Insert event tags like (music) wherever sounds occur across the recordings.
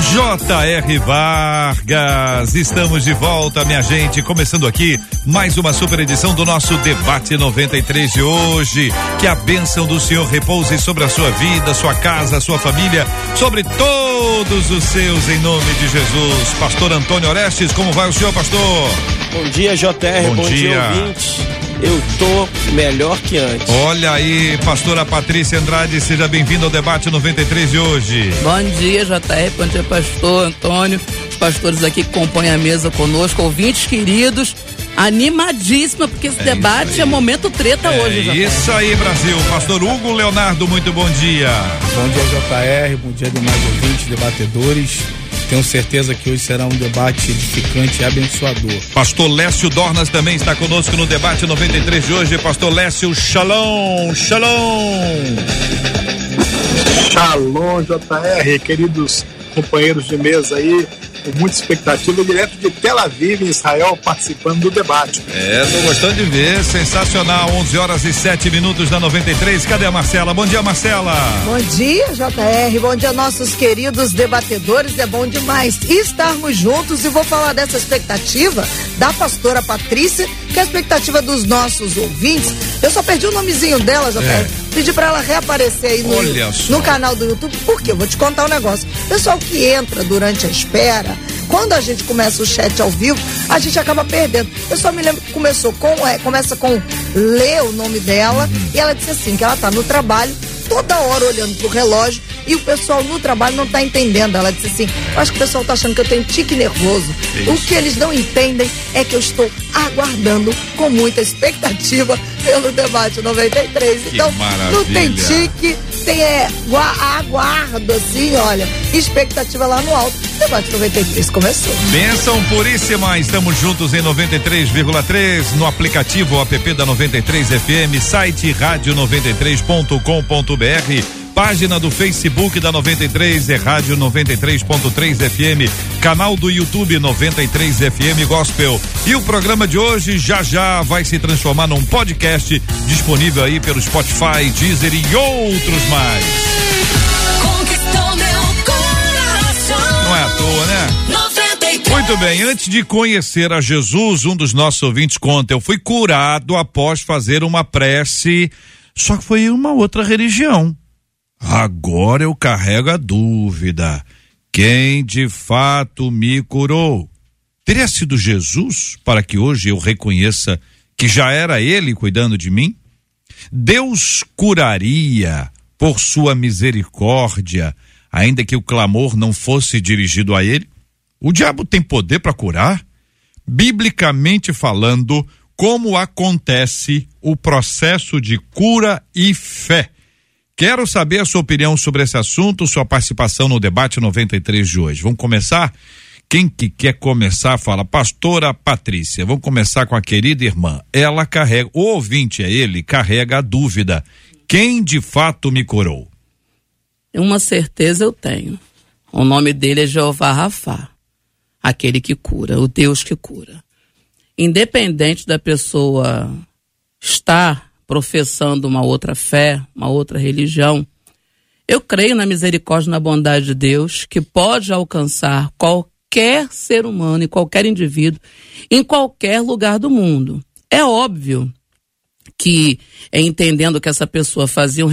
J.R. Vargas. Estamos de volta, minha gente. Começando aqui mais uma super edição do nosso Debate 93 de hoje. Que a bênção do Senhor repouse sobre a sua vida, sua casa, sua família, sobre todos os seus, em nome de Jesus. Pastor Antônio Orestes, como vai o senhor, pastor? Bom dia, JR. Bom, Bom, dia. dia, ouvintes. Eu tô melhor que antes. Olha aí, pastora Patrícia Andrade, seja bem-vinda ao debate 93 de hoje. Bom dia, JR. Bom dia, pastor Antônio. Os pastores aqui que compõem a mesa conosco, ouvintes queridos. Animadíssima, porque esse É debate é momento treta É hoje, JR. isso aí, Brasil. Pastor Hugo Leonardo, muito bom dia. Bom dia, JR. Bom dia, demais ouvintes, debatedores. Tenho certeza que hoje será um debate edificante e abençoador. Pastor Lécio Dornas também está conosco no debate 93 de hoje. Pastor Lécio, shalom, shalom. Shalom, JR, queridos companheiros de mesa aí, com muita expectativa, direto de Tel Aviv, em Israel, participando do debate. É, tô gostando de ver, sensacional. 11 horas e 7 minutos da 93. Cadê a Marcela? Bom dia, Marcela. Bom dia, JR. Bom dia, nossos queridos debatedores. É bom demais estarmos juntos e vou falar dessa expectativa da pastora Patrícia, que é a expectativa dos nossos ouvintes. Eu só perdi o nomezinho dela, JR. É. Pedi pra ela reaparecer aí no, no canal do YouTube. Por quê? Eu vou te contar um negócio. Pessoal que entra durante a espera, quando a gente começa o chat ao vivo, a gente acaba perdendo. Eu só me lembro que começou com, é, começa com Lê o nome dela, Uhum. e ela disse assim, que ela tá no trabalho, toda hora olhando pro relógio, e o pessoal no trabalho não tá entendendo. Ela disse assim, eu acho que o pessoal tá achando que eu tenho tique nervoso. O que eles não entendem é que eu estou aguardando com muita expectativa pelo debate 93. Que então, não tem maravilha. tique, tem é, gua- aguardo, assim, olha, expectativa lá no alto. Debate 93 começou. Bênção puríssima, estamos juntos em 93,3 no aplicativo app da 93 FM, site rádio93.com.br, página do Facebook da 93 é rádio 93.3 FM, canal do YouTube 93 FM Gospel. E o programa de hoje já já vai se transformar num podcast disponível aí pelo Spotify, Deezer e outros mais. Conquistou meu coração. Não é à toa, né? 93. Muito bem, antes de conhecer a Jesus, um dos nossos ouvintes conta, eu fui curado após fazer uma prece, só que foi uma outra religião. Agora eu carrego a dúvida. Quem de fato me curou? Teria sido Jesus para que hoje eu reconheça que já era ele cuidando de mim? Deus curaria por sua misericórdia, ainda que o clamor não fosse dirigido a ele? O diabo tem poder para curar? Biblicamente falando, como acontece o processo de cura e fé? Quero saber a sua opinião sobre esse assunto, sua participação no debate 93 de hoje. Vamos começar? Quem que quer começar fala, pastora Patrícia. Vamos começar com a querida irmã. Ela carrega, o ouvinte é ele, carrega a dúvida. Quem de fato me curou? Uma certeza eu tenho. O nome dele é Jeová Rafá, aquele que cura, o Deus que cura. Independente da pessoa estar professando uma outra fé, uma outra religião, eu creio na misericórdia e na bondade de Deus que pode alcançar qualquer ser humano e qualquer indivíduo em qualquer lugar do mundo. É óbvio que, é entendendo que essa pessoa fazia um,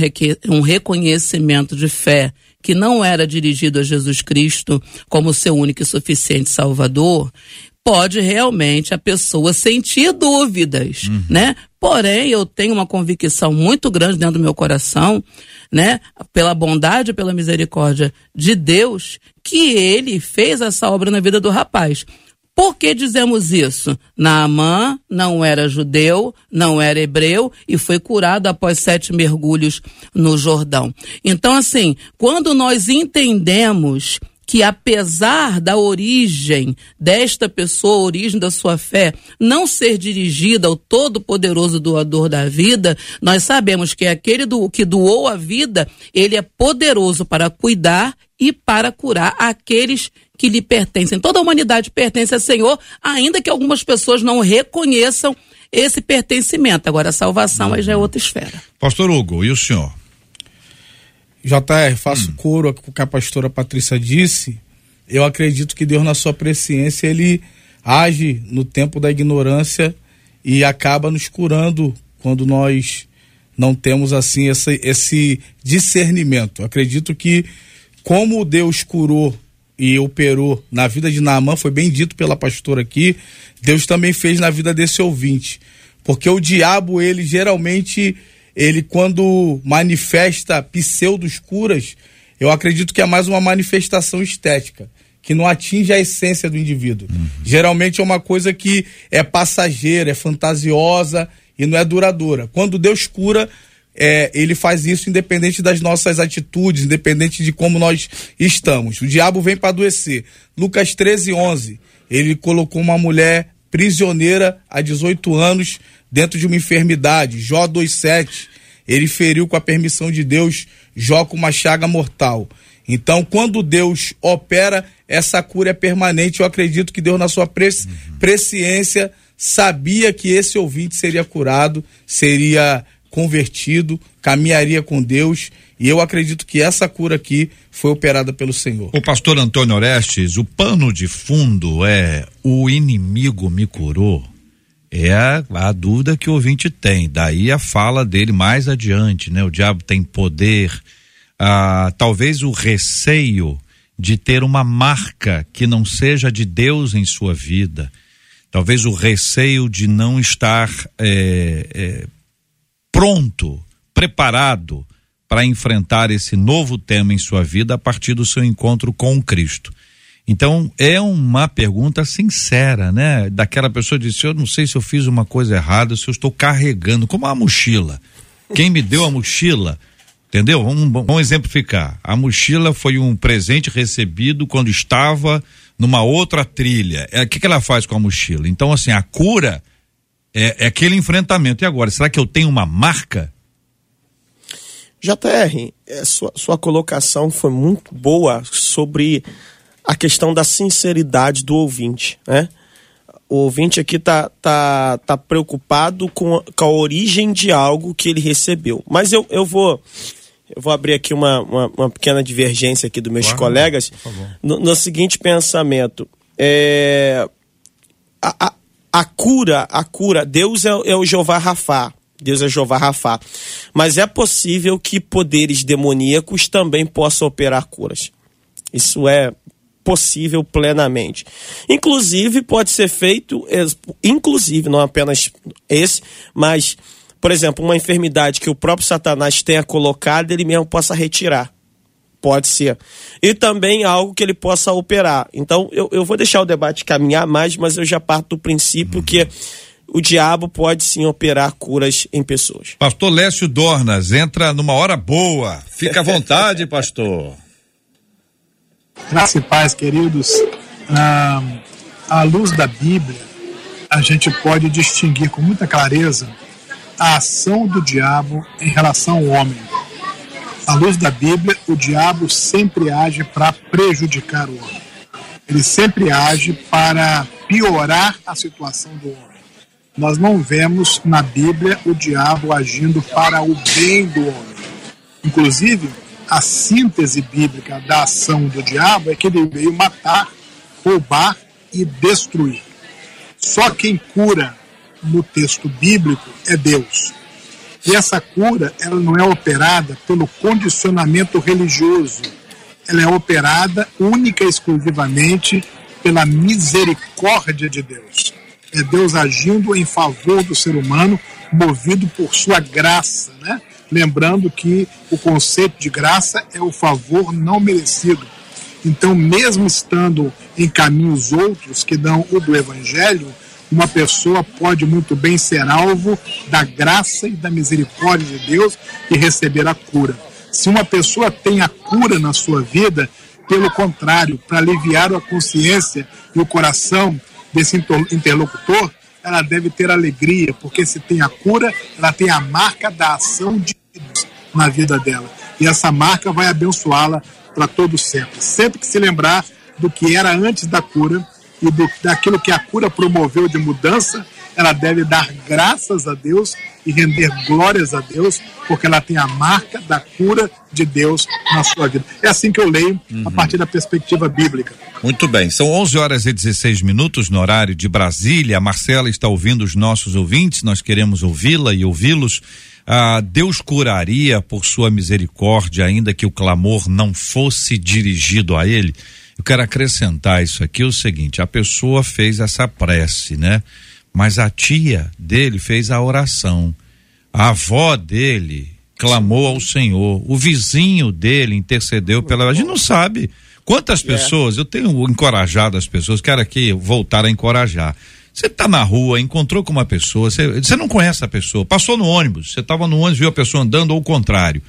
um reconhecimento de fé que não era dirigido a Jesus Cristo como seu único e suficiente Salvador, pode realmente a pessoa sentir dúvidas, né? Porém, eu tenho uma convicção muito grande dentro do meu coração, né? Pela bondade, e pela misericórdia de Deus, que ele fez essa obra na vida do rapaz. Por que dizemos isso? Naamã não era judeu, não era hebreu e foi curado após sete mergulhos no Jordão. Então, assim, quando nós entendemos que apesar da origem desta pessoa, origem da sua fé, não ser dirigida ao todo-poderoso doador da vida, nós sabemos que aquele do, que doou a vida, ele é poderoso para cuidar e para curar aqueles que lhe pertencem. Toda a humanidade pertence ao Senhor, ainda que algumas pessoas não reconheçam esse pertencimento. Agora, a salvação aí já é outra esfera. Pastor Hugo, e o senhor? JR, faço coro com o que a pastora Patrícia disse. Eu acredito que Deus, na sua presciência, ele age no tempo da ignorância e acaba nos curando quando nós não temos assim esse, esse discernimento. Eu acredito que como Deus curou e operou na vida de Naamã, foi bem dito pela pastora aqui, Deus também fez na vida desse ouvinte. Porque o diabo, ele geralmente, ele quando manifesta pseudos curas, eu acredito que é mais uma manifestação estética, que não atinge a essência do indivíduo. Geralmente é uma coisa que é passageira, é fantasiosa e não é duradoura. Quando Deus cura, é, ele faz isso independente das nossas atitudes, independente de como nós estamos. O diabo vem para adoecer. Lucas 13, 11. Ele colocou uma mulher prisioneira há 18 anos dentro de uma enfermidade. Jó 2,7. Ele feriu com a permissão de Deus Jó com uma chaga mortal. Então, quando Deus opera, essa cura é permanente. Eu acredito que Deus, na sua pres presciência, sabia que esse ouvinte seria curado, seria convertido, caminharia com Deus. E eu acredito que essa cura aqui foi operada pelo Senhor. O pastor Antônio Orestes, o pano de fundo é o inimigo me curou. É a, a dúvida que o ouvinte tem. Daí a fala dele mais adiante, né? O diabo tem poder. Ah, talvez o receio de ter uma marca que não seja de Deus em sua vida. Talvez o receio de não estar é, é, pronto, preparado para enfrentar esse novo tema em sua vida a partir do seu encontro com Cristo. Então, é uma pergunta sincera, né? Daquela pessoa disse: Eu não sei se eu fiz uma coisa errada, se eu estou carregando, como a mochila. Quem me deu a mochila, entendeu? Vamos, vamos exemplificar. A mochila foi um presente recebido quando estava numa outra trilha. É, o que, que ela faz com a mochila? Então, assim, a cura é, é aquele enfrentamento. E agora, será que eu tenho uma marca? JR, é, sua, sua colocação foi muito boa sobre a questão da sinceridade do ouvinte, né? O ouvinte aqui tá, tá, tá preocupado com, com a origem de algo que ele recebeu. Mas eu, eu vou eu vou abrir aqui uma, uma, uma pequena divergência aqui dos meus Claro, colegas no, no seguinte pensamento. É, a, a, a cura, a cura, Deus é, é o Jeová Rafá. Deus é Jeová Rafá. Mas é possível que poderes demoníacos também possam operar curas. Isso é possível plenamente. Inclusive, pode ser feito, inclusive, não apenas esse, mas, por exemplo, uma enfermidade que o próprio Satanás tenha colocado, ele mesmo possa retirar. Pode ser. E também algo que ele possa operar. Então, eu, eu vou deixar o debate caminhar mais, mas eu já parto do princípio que o diabo pode sim operar curas em pessoas. Pastor Lécio Dornas, entra numa hora boa. Fica à vontade, pastor. Paz, queridos. Ah, à luz da Bíblia, a gente pode distinguir com muita clareza a ação do diabo em relação ao homem. À luz da Bíblia, o diabo sempre age para prejudicar o homem. Ele sempre age para piorar a situação do homem. Nós não vemos na Bíblia o diabo agindo para o bem do homem. Inclusive, a síntese bíblica da ação do diabo é que ele veio matar, roubar e destruir. Só quem cura no texto bíblico é Deus. E essa cura, ela não é operada pelo condicionamento religioso. Ela é operada única e exclusivamente pela misericórdia de Deus. É Deus agindo em favor do ser humano, movido por sua graça, né? Lembrando que o conceito de graça é o favor não merecido. Então, mesmo estando em caminhos outros que dão o do evangelho, uma pessoa pode muito bem ser alvo da graça e da misericórdia de Deus e receber a cura. Se uma pessoa tem a cura na sua vida, Pelo contrário, para aliviar a consciência e o coração desse inter- interlocutor, ela deve ter alegria, porque se tem a cura, ela tem a marca da ação de Deus na vida dela. E essa marca vai abençoá-la para todo sempre. Sempre que se lembrar do que era antes da cura e do, daquilo que a cura promoveu de mudança, ela deve dar graças a Deus e render glórias a Deus, porque ela tem a marca da cura de Deus na sua vida. É assim que eu leio, a partir da perspectiva bíblica. Muito bem, são 11 horas e 16 minutos no horário de Brasília. A Marcela está ouvindo os nossos ouvintes, nós queremos ouvi-la e ouvi-los. Ah, Deus curaria por sua misericórdia, ainda que o clamor não fosse dirigido a ele. Eu quero acrescentar isso aqui: o seguinte, a pessoa fez essa prece, né? Mas a tia dele fez a oração. A avó dele clamou ao Senhor. O vizinho dele intercedeu pela. A gente não sabe quantas pessoas. Eu tenho encorajado as pessoas, quero aqui voltar a encorajar. Você está na rua, encontrou com uma pessoa, você, você não conhece a pessoa, passou no ônibus, você estava no ônibus, viu a pessoa andando ou o contrário.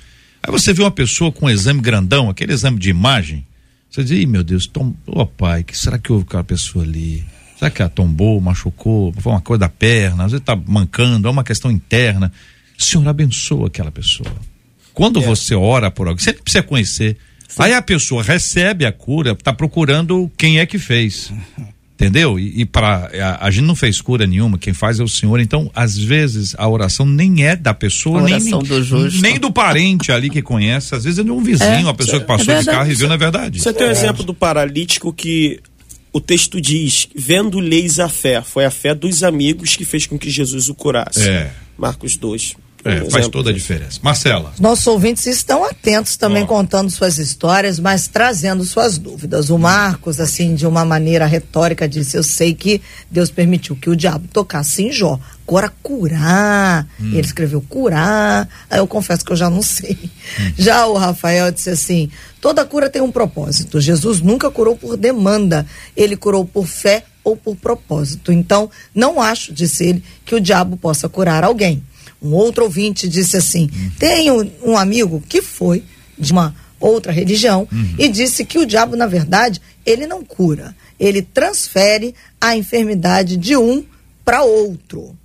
Aí você viu uma pessoa com um exame grandão, aquele exame de imagem. Você diz, Ih, meu Deus, tom... ô pai, que será que houve com aquela pessoa ali? Será que ela tombou, machucou, foi uma coisa da perna, às vezes está mancando, é uma questão interna. Senhor, abençoa aquela pessoa. Quando você ora por alguém, você precisa conhecer. Aí a pessoa recebe a cura, está procurando quem é que fez. Entendeu? E, e para a, a gente não fez cura nenhuma, quem faz é o Senhor. Então, às vezes a oração nem é da pessoa, nem, do justo. nem do parente ali que conhece, às vezes é de um vizinho, É, uma pessoa que é passou de verdade. carro e viu, não é verdade. Você tem um exemplo do paralítico que o texto diz: vendo leis a fé. Foi a fé dos amigos que fez com que Jesus o curasse. É. Marcos 2. É, faz toda a diferença. Marcela. Nossos ouvintes estão atentos também Ó. contando suas histórias, mas trazendo suas dúvidas. O Marcos, assim, de uma maneira retórica, disse: Eu sei que Deus permitiu que o diabo tocasse em Jó. Agora, curar. Ele escreveu curar. Aí eu confesso que eu já não sei. Já o Rafael disse assim: toda cura tem um propósito. Jesus nunca curou por demanda, ele curou por fé ou por propósito. Então, não acho, disse ele, que o diabo possa curar alguém. Um outro ouvinte disse assim: tenho um amigo que foi de uma outra religião e disse que o diabo, na verdade, ele não cura, ele transfere a enfermidade de um para outro.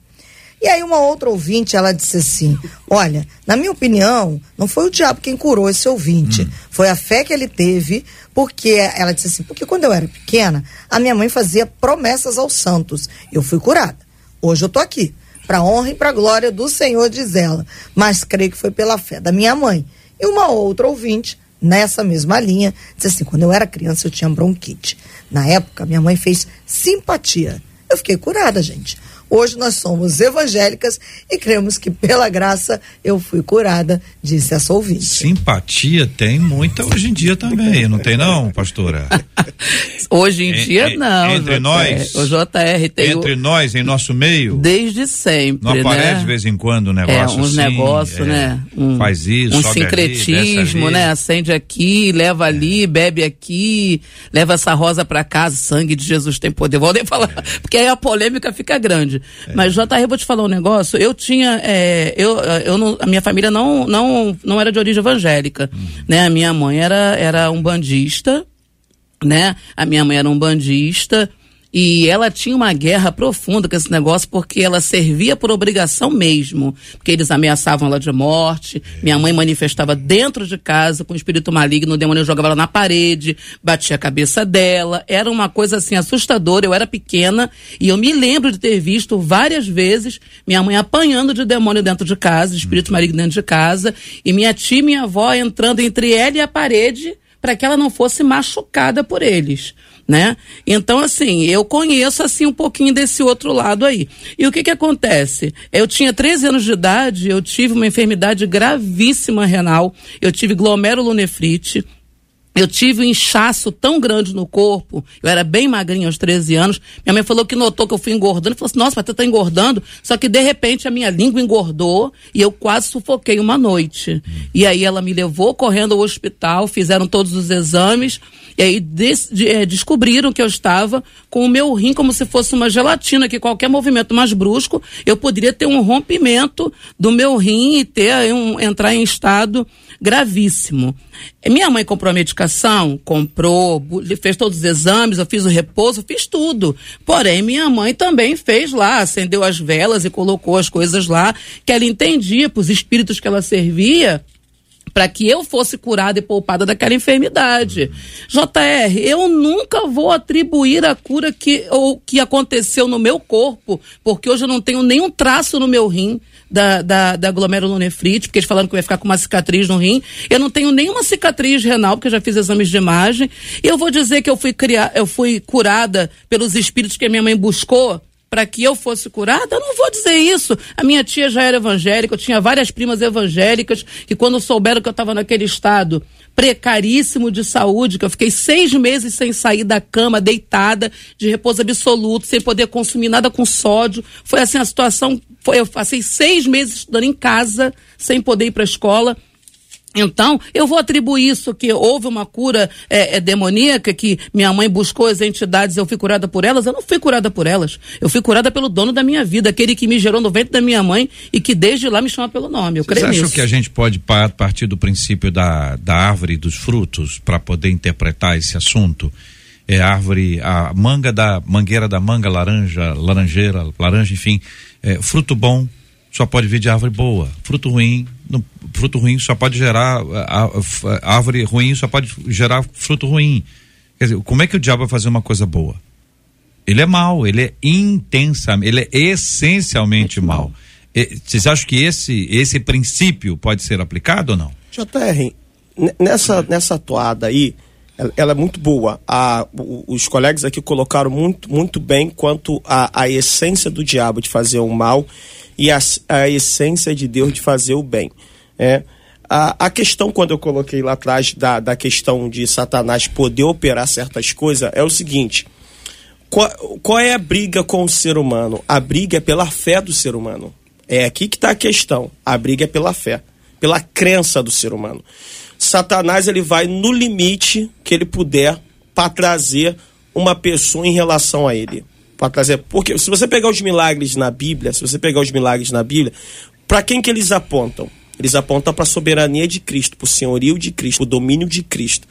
E aí uma outra ouvinte, ela disse assim: "Olha, na minha opinião, não foi o diabo quem curou esse ouvinte, foi a fé que ele teve, porque ela disse assim: porque quando eu era pequena, a minha mãe fazia promessas aos santos. Eu fui curada. Hoje eu tô aqui, para honra e para glória do Senhor, diz ela, mas creio que foi pela fé da minha mãe. E uma outra ouvinte, nessa mesma linha, disse assim: quando eu era criança eu tinha bronquite. Na época, minha mãe fez simpatia. Eu fiquei curada, gente. Hoje nós somos evangélicas e cremos que pela graça eu fui curada, disse essa ouvinte. Simpatia tem muita hoje em dia também, não tem não, pastora? (laughs) Hoje em En- dia, não. entre JR. nós? O JR tem o- Entre nós, em nosso meio, desde sempre, não aparece né? de vez em quando um negócio É, uns assim, negócios, é, né? Um, faz isso, um sincretismo, ali. né? Acende aqui, leva ali, bebe aqui, leva essa rosa pra casa, sangue de Jesus tem poder. Vou nem falar, É. porque aí a polêmica fica grande. Mas, JR, eu vou te falar um negócio. Eu tinha, é, eu, eu não- a minha família não, não, não era de origem evangélica, Uhum. né? A minha mãe era, era um bandista, né? A minha mãe era um bandista e ela tinha uma guerra profunda com esse negócio porque ela servia por obrigação mesmo, porque eles ameaçavam ela de morte. Minha mãe manifestava dentro de casa com o espírito maligno, o demônio jogava ela na parede, batia a cabeça dela. Era uma coisa assim assustadora. Eu era pequena e eu me lembro de ter visto várias vezes minha mãe apanhando de demônio dentro de casa, de espírito maligno dentro de casa, e minha tia e minha avó entrando entre ela e a parede para que ela não fosse machucada por eles, né? Então, assim, eu conheço, assim, um pouquinho desse outro lado aí. E o que que acontece? Eu tinha 13 anos de idade, eu tive uma enfermidade gravíssima renal, eu tive glomerulonefrite, eu tive um inchaço tão grande no corpo, eu era bem magrinha aos 13 anos. Minha mãe falou que notou que eu fui engordando, falou assim: nossa, você tá engordando. Só que de repente a minha língua engordou e eu quase sufoquei uma noite. E aí ela me levou correndo ao hospital, fizeram todos os exames E aí des- de- eh, descobriram que eu estava com o meu rim como se fosse uma gelatina, que qualquer movimento mais brusco, eu poderia ter um rompimento do meu rim e ter um, entrar em estado gravíssimo. Minha mãe comprou a medicação, comprou, fez todos os exames, eu fiz o repouso, fiz tudo. Porém, minha mãe também fez lá, acendeu as velas e colocou as coisas lá, que ela entendia para os espíritos que ela servia para que eu fosse curada e poupada daquela enfermidade. JR, eu nunca vou atribuir a cura que, ou, que aconteceu no meu corpo, porque hoje eu não tenho nenhum traço no meu rim da, da, da glomerulonefrite, porque eles falaram que eu ia ficar com uma cicatriz no rim. Eu não tenho nenhuma cicatriz renal, porque eu já fiz exames de imagem. E eu vou dizer que eu fui, criar, eu fui curada pelos espíritos que a minha mãe buscou para que eu fosse curada? Eu não vou dizer isso. A minha tia já era evangélica, eu tinha várias primas evangélicas que quando souberam que eu estava naquele estado precaríssimo de saúde, que eu fiquei seis meses sem sair da cama, deitada, de repouso absoluto, sem poder consumir nada com sódio. Foi assim a situação. Foi, eu passei seis meses estudando em casa, sem poder ir para a escola. Então, eu vou atribuir isso que houve uma cura é, é, demoníaca, que minha mãe buscou as entidades, eu fui curada por elas. Eu não fui curada por elas. Eu fui curada pelo dono da minha vida, aquele que me gerou no ventre da minha mãe e que desde lá me chama pelo nome. Eu Vocês creio acham nisso. que a gente pode pa- partir do princípio da, da árvore dos frutos para poder interpretar esse assunto? É a árvore, a manga da mangueira da manga, laranja, laranjeira, laranja, enfim, é, fruto bom só pode vir de árvore boa. Fruto ruim, não- fruto ruim só pode gerar a- a- a árvore ruim só pode gerar fruto ruim. Quer dizer, como é que o diabo vai fazer uma coisa boa? Ele é mau, ele é intensa, ele é essencialmente mau. E- Vocês acham que esse esse princípio pode ser aplicado ou não? JR, nessa, nessa toada aí, ela, ela é muito boa. A, os colegas aqui colocaram muito, muito bem quanto a, a essência do diabo de fazer o mal e a, a essência de Deus de fazer o bem. É. A, a questão, quando eu coloquei lá atrás da, da questão de Satanás poder operar certas coisas, é o seguinte. Qual, qual é a briga com o ser humano? A briga é pela fé do ser humano. É aqui que está a questão. A briga é pela fé, pela crença do ser humano. Satanás ele vai no limite que ele puder para trazer uma pessoa em relação a ele. Para trazer, porque se você pegar os milagres na Bíblia, se você pegar os milagres na Bíblia, para quem que eles apontam? Eles apontam para a soberania de Cristo, para o senhorio de Cristo, o domínio de Cristo.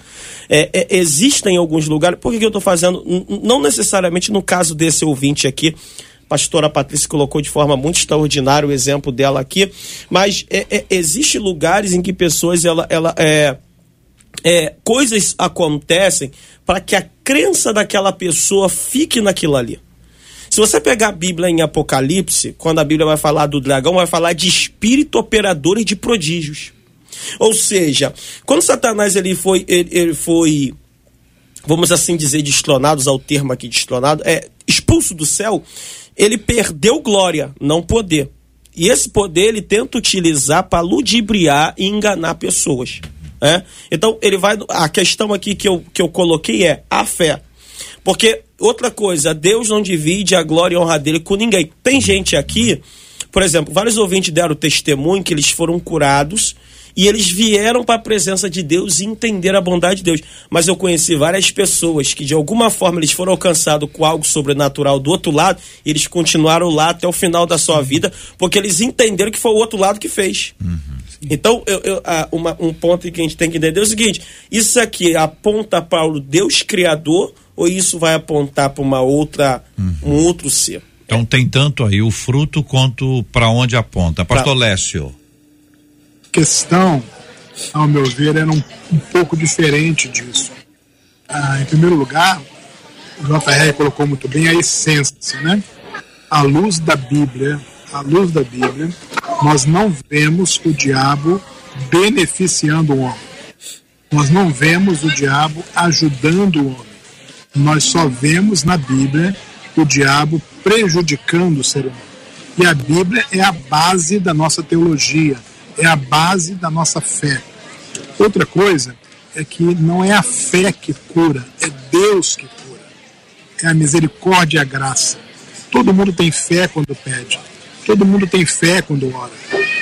É, é, existem alguns lugares, por que, que eu estou fazendo? Não necessariamente no caso desse ouvinte aqui, a pastora Patrícia colocou de forma muito extraordinária o exemplo dela aqui, mas é, é, existe lugares em que pessoas, ela, ela é, é, coisas acontecem para que a crença daquela pessoa fique naquilo ali. Se você pegar a Bíblia em Apocalipse, quando a Bíblia vai falar do dragão, vai falar de espírito operador e de prodígios. Ou seja, quando Satanás ele foi, ele, ele foi, vamos assim dizer, destronado, usar o termo aqui destronado, é expulso do céu, ele perdeu glória, não poder. E esse poder ele tenta utilizar para ludibriar e enganar pessoas. né? Então ele vai. A questão aqui que eu, que eu coloquei é a fé. Porque, outra coisa, Deus não divide a glória e a honra dele com ninguém. Tem gente aqui, por exemplo, vários ouvintes deram testemunho que eles foram curados e eles vieram para a presença de Deus e entenderam a bondade de Deus. Mas eu conheci várias pessoas que, de alguma forma, eles foram alcançados com algo sobrenatural do outro lado e eles continuaram lá até o final da sua vida, porque eles entenderam que foi o outro lado que fez. Então, eu, eu- uma- um ponto que a gente tem que entender é o seguinte: isso aqui aponta para o Deus Criador ou isso vai apontar para uma outra, um outro ser? Então tem tanto aí o fruto quanto para onde aponta. Pastor Lécio. questão, ao meu ver, era um, um pouco diferente disso. Ah, em primeiro lugar, o JR colocou muito bem a essência, né? À luz da Bíblia, à luz da Bíblia, nós não vemos o diabo beneficiando o homem. Nós não vemos o diabo ajudando o homem. Nós só vemos na Bíblia o diabo prejudicando o ser humano. E a Bíblia é a base da nossa teologia, é a base da nossa fé. Outra coisa é que não é a fé que cura, é Deus que cura. É a misericórdia e a graça. Todo mundo tem fé quando pede, todo mundo tem fé quando ora,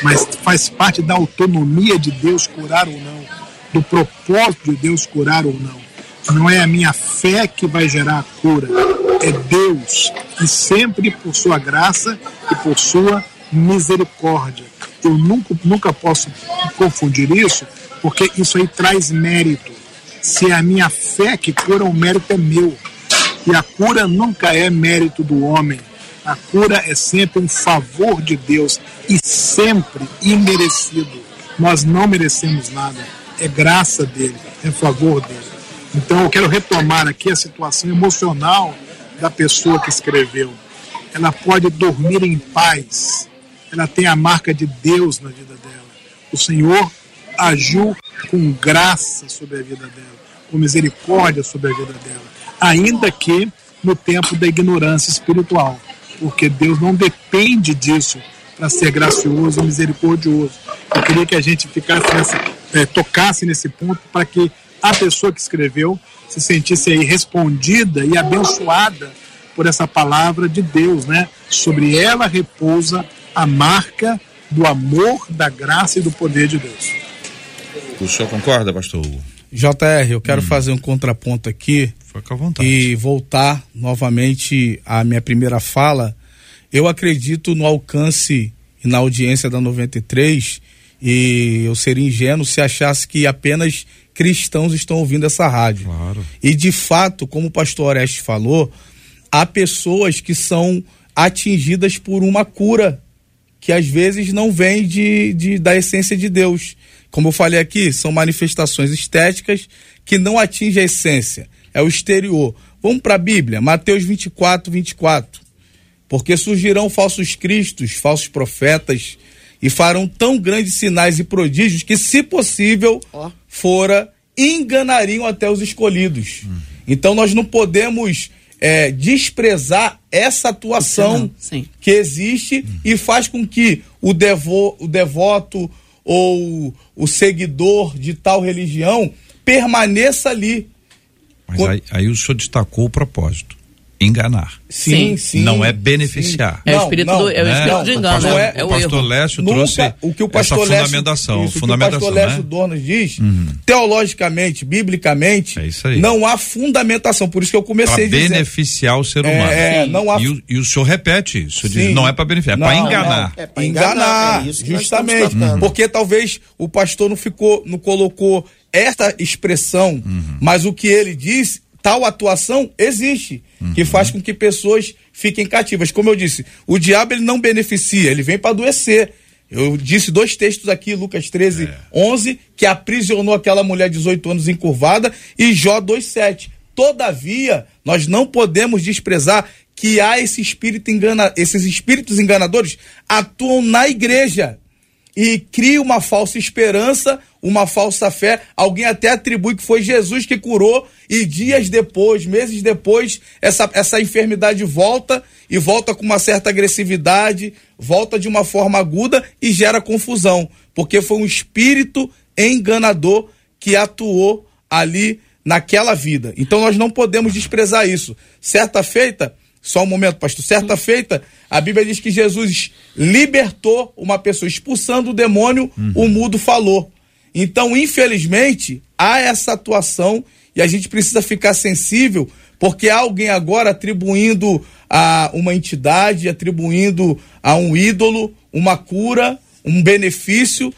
mas faz parte da autonomia de Deus curar ou não, do propósito de Deus curar ou não. Não é a minha fé que vai gerar a cura, é Deus, e sempre por sua graça e por sua misericórdia. Eu nunca, nunca posso confundir isso, porque isso aí traz mérito. Se é a minha fé que cura, o mérito é meu. E a cura nunca é mérito do homem. A cura é sempre um favor de Deus e sempre imerecido. Nós não merecemos nada. É graça dele, é favor dele. Então eu quero retomar aqui a situação emocional da pessoa que escreveu. Ela pode dormir em paz. Ela tem a marca de Deus na vida dela. O Senhor agiu com graça sobre a vida dela, com misericórdia sobre a vida dela, ainda que no tempo da ignorância espiritual, porque Deus não depende disso para ser gracioso misericordioso. Eu queria que a gente ficasse nessa, eh, tocasse nesse ponto para que a pessoa que escreveu se sentisse aí respondida e abençoada por essa palavra de Deus, né? Sobre ela repousa a marca do amor, da graça e do poder de Deus. O senhor concorda, pastor Hugo? JR, eu quero fazer um contraponto aqui Fica à vontade. e voltar novamente à minha primeira fala. Eu acredito no alcance e na audiência da 93 e eu seria ingênuo se achasse que apenas cristãos estão ouvindo essa rádio. Claro. E de fato, como o pastor Oreste falou, há pessoas que são atingidas por uma cura que às vezes não vem de, de- da essência de Deus. Como eu falei aqui, são manifestações estéticas que não atingem a essência, é o exterior. Vamos para a Bíblia, Mateus 24, 24. Porque surgirão falsos cristos, falsos profetas, e farão tão grandes sinais e prodígios que, se possível, fora, enganariam até os escolhidos. Então nós não podemos é, desprezar essa atuação que existe e faz com que o, devo, o devoto ou o seguidor de tal religião permaneça ali. Mas aí, aí o senhor destacou o propósito. Enganar. Sim, Sim. sim. Não é beneficiar. É o espírito, não, do, é o né? espírito Não, de engano, pastor- é, é o o pastor erro. Lécio Nunca- trouxe o que o pastor essa Lécio- fundamentação. isso, fundamentação o que o pastor né? Lécio Dornas diz, teologicamente, biblicamente, É isso aí. não há fundamentação. Por isso que eu Para comecei dizendo. beneficiar o ser É, humano. é, não há- e, o, e o senhor repete isso. Diz, Sim. não é para beneficiar, é para Não, enganar. É pra enganar, enganar, é justamente. tratando. Porque talvez o pastor não ficou, não colocou esta expressão, mas o que ele diz, tal atuação existe, que faz com que pessoas fiquem cativas. Como eu disse, o diabo ele não beneficia, ele vem para adoecer. Eu disse dois textos aqui, Lucas 13, 11, que aprisionou aquela mulher de 18 anos encurvada, e Jó 2,7. Todavia, nós não podemos desprezar que há esse espírito engana, esses espíritos enganadores atuam na igreja e cria uma falsa esperança, uma falsa fé. Alguém até atribui que foi Jesus que curou e dias depois, meses depois, essa, essa enfermidade volta e volta com uma certa agressividade, volta de uma forma aguda e gera confusão, porque foi um espírito enganador que atuou ali naquela vida. Então nós não podemos desprezar isso. Certa feita, só um momento, pastor. Certa feita, a Bíblia diz que Jesus libertou uma pessoa, expulsando o demônio, o mudo falou. Então, infelizmente, há essa atuação e a gente precisa ficar sensível, porque há alguém agora atribuindo a uma entidade, atribuindo a um ídolo uma cura, um benefício,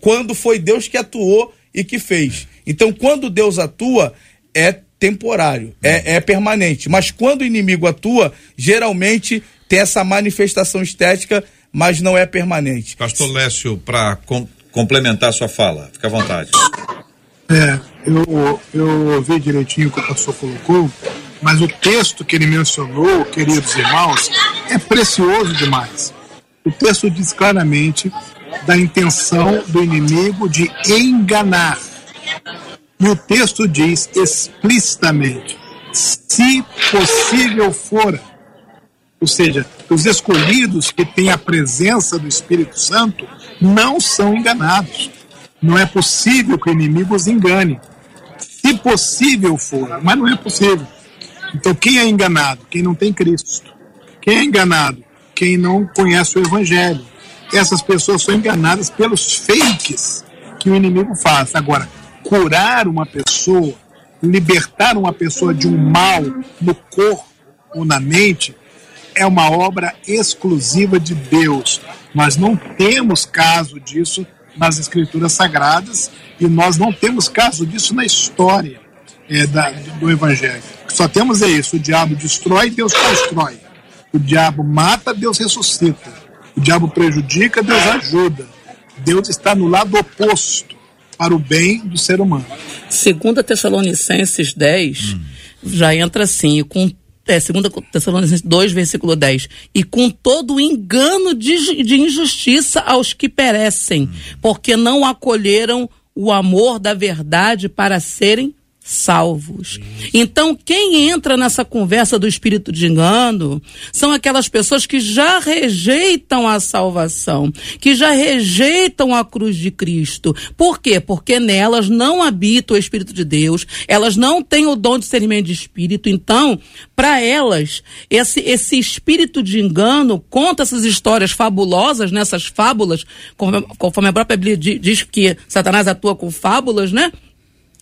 quando foi Deus que atuou e que fez. Então, quando Deus atua, é temporário, é, é permanente. Mas quando o inimigo atua, geralmente tem essa manifestação estética, mas não é permanente. Pastor Lécio, para complementar sua fala, fica à vontade. É, eu, eu ouvi direitinho o que o pastor colocou, mas o texto que ele mencionou, queridos irmãos, é precioso demais. O texto diz claramente da intenção do inimigo de enganar. E o texto diz explicitamente: se possível fora. Ou seja, os escolhidos que têm a presença do Espírito Santo não são enganados. Não é possível que o inimigo os engane. Se possível for, mas não é possível. Então, quem é enganado? Quem não tem Cristo. Quem é enganado? Quem não conhece o Evangelho. Essas pessoas são enganadas pelos fakes que o inimigo faz. Agora, curar uma pessoa, libertar uma pessoa de um mal no corpo ou na mente é uma obra exclusiva de Deus. Nós não temos caso disso nas Escrituras Sagradas e nós não temos caso disso na história é, da, do Evangelho. Só temos é isso: o diabo destrói, Deus constrói. O diabo mata, Deus ressuscita. O diabo prejudica, Deus ajuda. Deus está no lado oposto para o bem do ser humano. Segunda Tessalonicenses 10 já entra assim, com é, segunda Tessalonicenses 2, versículo 10. E com todo o engano de, de injustiça aos que perecem, porque não acolheram o amor da verdade para serem salvos. Então, quem entra nessa conversa do espírito de engano são aquelas pessoas que já rejeitam a salvação, que já rejeitam a cruz de Cristo. Por quê? Porque nelas não habita o Espírito de Deus, elas não têm o dom de discernimento de espírito. Então, para elas, esse, esse espírito de engano conta essas histórias fabulosas, nessas fábulas, conforme, conforme a própria Bíblia di- diz que Satanás atua com fábulas, né?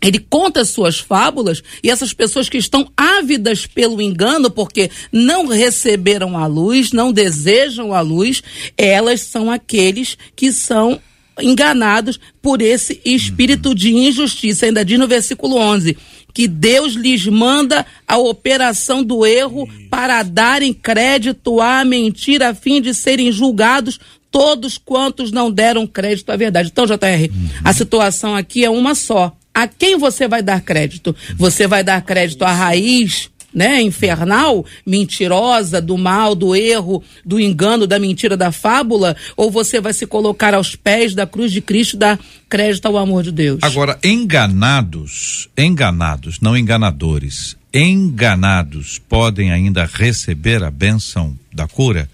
Ele conta as suas fábulas e essas pessoas que estão ávidas pelo engano, porque não receberam a luz, não desejam a luz, elas são aqueles que são enganados por esse espírito de injustiça. Ainda diz no versículo 11 que Deus lhes manda a operação do erro para darem crédito à mentira a fim de serem julgados todos quantos não deram crédito à verdade. Então, JR, a situação aqui é uma só. A quem você vai dar crédito? Você vai dar crédito à raiz, né, infernal, mentirosa, do mal, do erro, do engano, da mentira, da fábula? Ou você vai se colocar aos pés da cruz de Cristo e dar crédito ao amor de Deus? Agora, enganados, enganados, não enganadores, enganados podem ainda receber a bênção da cura?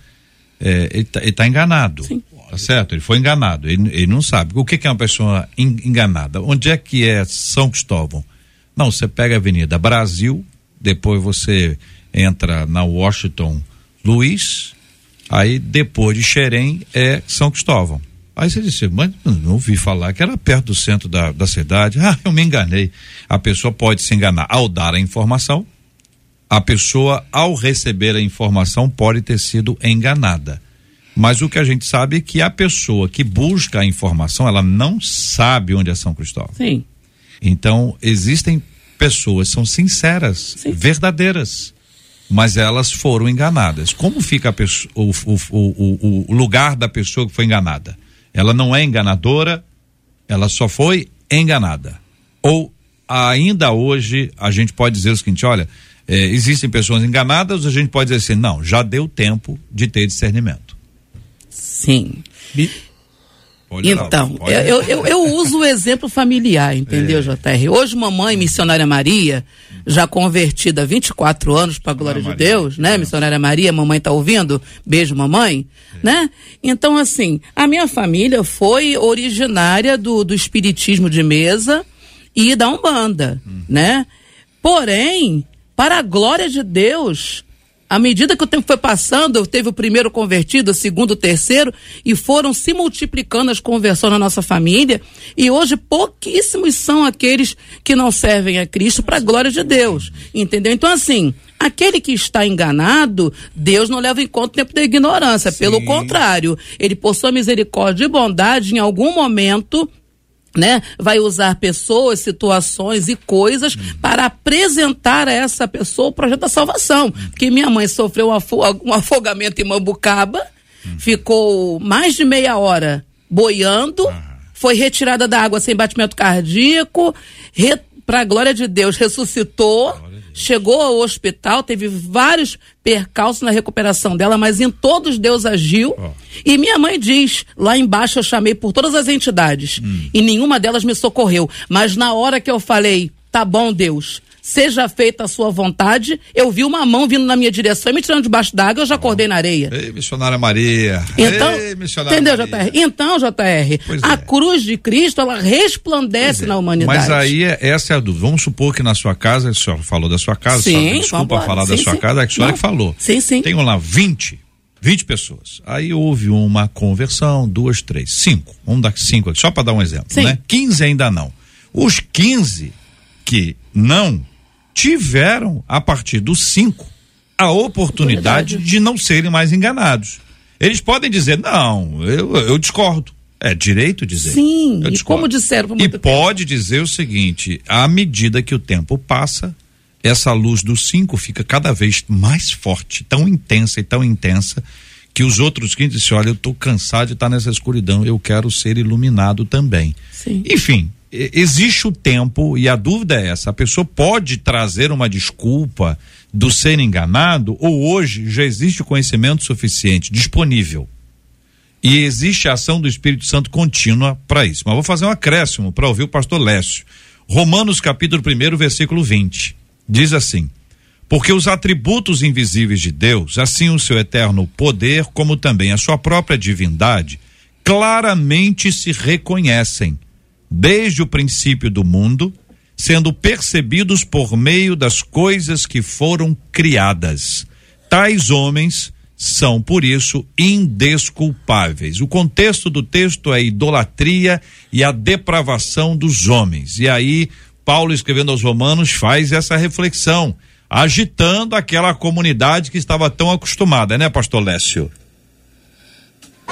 É, ele está enganado. Tá certo? Ele foi enganado. Ele, ele não sabe. O que, que é uma pessoa en- enganada? Onde é que é São Cristóvão? Não, você pega a Avenida Brasil, depois você entra na Washington Luiz, aí depois de Xerém é São Cristóvão. Aí você disse, mas não ouvi falar que era perto do centro da, da cidade. (laughs) Ah, eu me enganei. A pessoa pode se enganar ao dar a informação, a pessoa, ao receber a informação, pode ter sido enganada. Mas o que a gente sabe é que a pessoa que busca a informação, ela não sabe onde é São Cristóvão. Sim. Então, existem pessoas, são sinceras, verdadeiras, mas elas foram enganadas. Como fica pessoa- o, o, o- o lugar da pessoa que foi enganada? Ela não é enganadora, ela só foi enganada. Ou ainda hoje a gente pode dizer o seguinte: olha, eh, existem pessoas enganadas, a gente pode dizer assim, não, já deu tempo de ter discernimento. Sim. Então, pode- eu, eu, eu uso o exemplo familiar, entendeu, JR? Hoje, mamãe, missionária Maria, já convertida há 24 anos, para a glória de Deus, né? Missionária Maria, mamãe tá ouvindo? Beijo, mamãe, né? Então, assim, a minha família foi originária do, do espiritismo de mesa e da Umbanda, né? Porém, para a glória de Deus, à medida que o tempo foi passando, teve o primeiro convertido, o segundo, o terceiro, e foram se multiplicando as conversões na nossa família. E hoje pouquíssimos são aqueles que não servem a Cristo para a glória de Deus. Entendeu? Então, assim, aquele que está enganado, Deus não leva em conta o tempo da ignorância. Pelo contrário, ele, por sua misericórdia e bondade, em algum momento né, vai usar pessoas, situações e coisas para apresentar a essa pessoa o projeto da salvação. Porque minha mãe sofreu um, afo- um (laughs) afogamento em Mambucaba, ficou mais de meia hora boiando, foi retirada da água sem batimento cardíaco, para a glória de Deus, ressuscitou, chegou ao hospital, teve vários percalços na recuperação dela, mas em todos Deus agiu. E minha mãe diz: lá embaixo eu chamei por todas as entidades e nenhuma delas me socorreu. Mas na hora que eu falei, tá bom, Deus. Seja feita a sua vontade. Eu vi uma mão vindo na minha direção e me tirando debaixo d'água, eu já acordei na areia. Ei, missionária Maria. Então, Ei, missionária entendeu, Maria. JR? Então, JR, Pois a é. cruz de Cristo, ela resplandece na humanidade. Mas aí é- essa é a dúvida. Vamos supor que na sua casa, a senhora falou da sua casa, Sim, senhora, desculpa vambora. falar da Sim, sua sim. casa, é que a senhora Não. que falou. Sim, sim. Tem lá 20, 20 pessoas. Aí houve uma conversão, duas, três, cinco. Vamos dar cinco aqui, só para dar um exemplo, Sim. né? 15 ainda não. Os 15 que não tiveram, a partir dos cinco, a oportunidade de não serem mais enganados. Eles podem dizer, não, eu, eu discordo. É direito dizer. Sim, Eu e discordo. como disseram por E tempo. pode dizer o seguinte: à medida que o tempo passa, essa luz do 5 fica cada vez mais forte, tão intensa e tão intensa, que os outros que dizem: olha, eu estou cansado de estar nessa escuridão, eu quero ser iluminado também. Sim. Enfim, existe o tempo e a dúvida é essa: a pessoa pode trazer uma desculpa do ser enganado ou hoje já existe conhecimento suficiente disponível e existe a ação do Espírito Santo contínua para isso. Mas vou fazer um acréscimo para ouvir o pastor Lécio. Romanos capítulo 1, versículo 20. Diz assim: Porque os atributos invisíveis de Deus, assim o seu eterno poder, como também a sua própria divindade, claramente se reconhecem desde o princípio do mundo, sendo percebidos por meio das coisas que foram criadas. Tais homens são, por isso, indesculpáveis. O contexto do texto é a idolatria e a depravação dos homens. E aí, Paulo, escrevendo aos Romanos, faz essa reflexão, agitando aquela comunidade que estava tão acostumada, né, Pastor Lécio?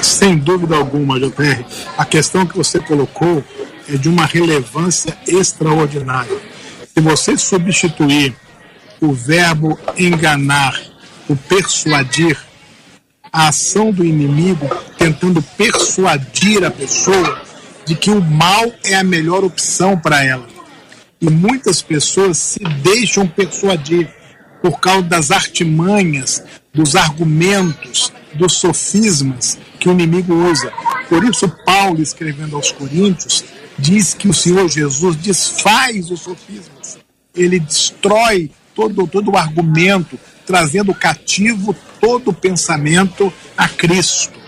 Sem dúvida alguma, JR, a questão que você colocou é de uma relevância extraordinária. Se você substituir o verbo enganar por persuadir, a ação do inimigo tentando persuadir a pessoa de que o mal é a melhor opção para ela. E muitas pessoas se deixam persuadir por causa das artimanhas, dos argumentos, dos sofismas que o inimigo usa. Por isso, Paulo, escrevendo aos Coríntios, diz que o Senhor Jesus desfaz os sofismas. Ele destrói todo, todo o argumento, trazendo cativo todo o pensamento a Cristo.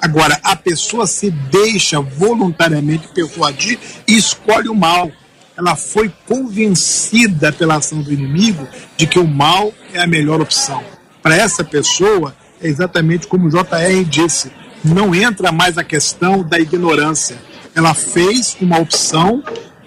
Agora, a pessoa se deixa voluntariamente persuadir e escolhe o mal. Ela foi convencida pela ação do inimigo de que o mal é a melhor opção. Para essa pessoa, é exatamente como o JR disse: não entra mais a questão da ignorância. Ela fez uma opção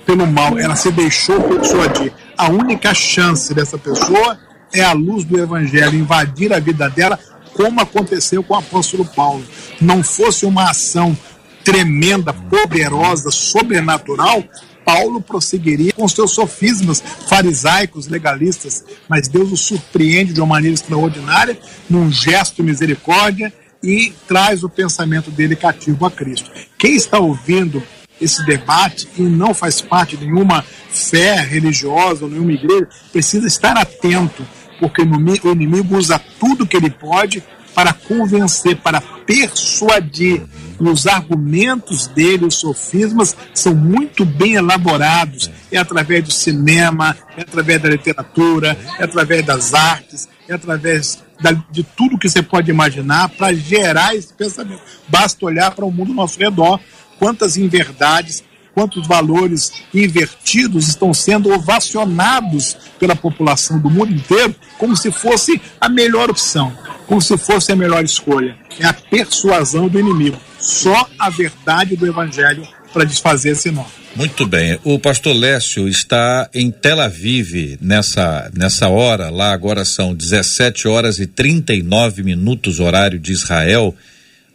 pelo mal, ela se deixou persuadir. A única chance dessa pessoa é a luz do evangelho invadir a vida dela, como aconteceu com o apóstolo Paulo. Não fosse uma ação tremenda, poderosa, sobrenatural, Paulo prosseguiria com seus sofismas farisaicos, legalistas, mas Deus o surpreende de uma maneira extraordinária, num gesto de misericórdia e traz o pensamento dele cativo a Cristo. Quem está ouvindo esse debate e não faz parte de nenhuma fé religiosa nenhuma igreja, precisa estar atento, porque o inimi- o inimigo usa tudo que ele pode para convencer, para persuadir. E os argumentos dele, os sofismas, são muito bem elaborados. É através do cinema, é através da literatura, é através das artes, é através de tudo que você pode imaginar para gerar esse pensamento. Basta olhar para o mundo ao nosso redor, quantas inverdades, quantos valores invertidos estão sendo ovacionados pela população do mundo inteiro como se fosse a melhor opção, como se fosse a melhor escolha. É a persuasão do inimigo. Só a verdade do evangelho para desfazer esse nó. Muito bem. O pastor Lécio está em Tel Aviv nessa, nessa hora. Lá agora são 17 horas e 39 minutos, horário de Israel.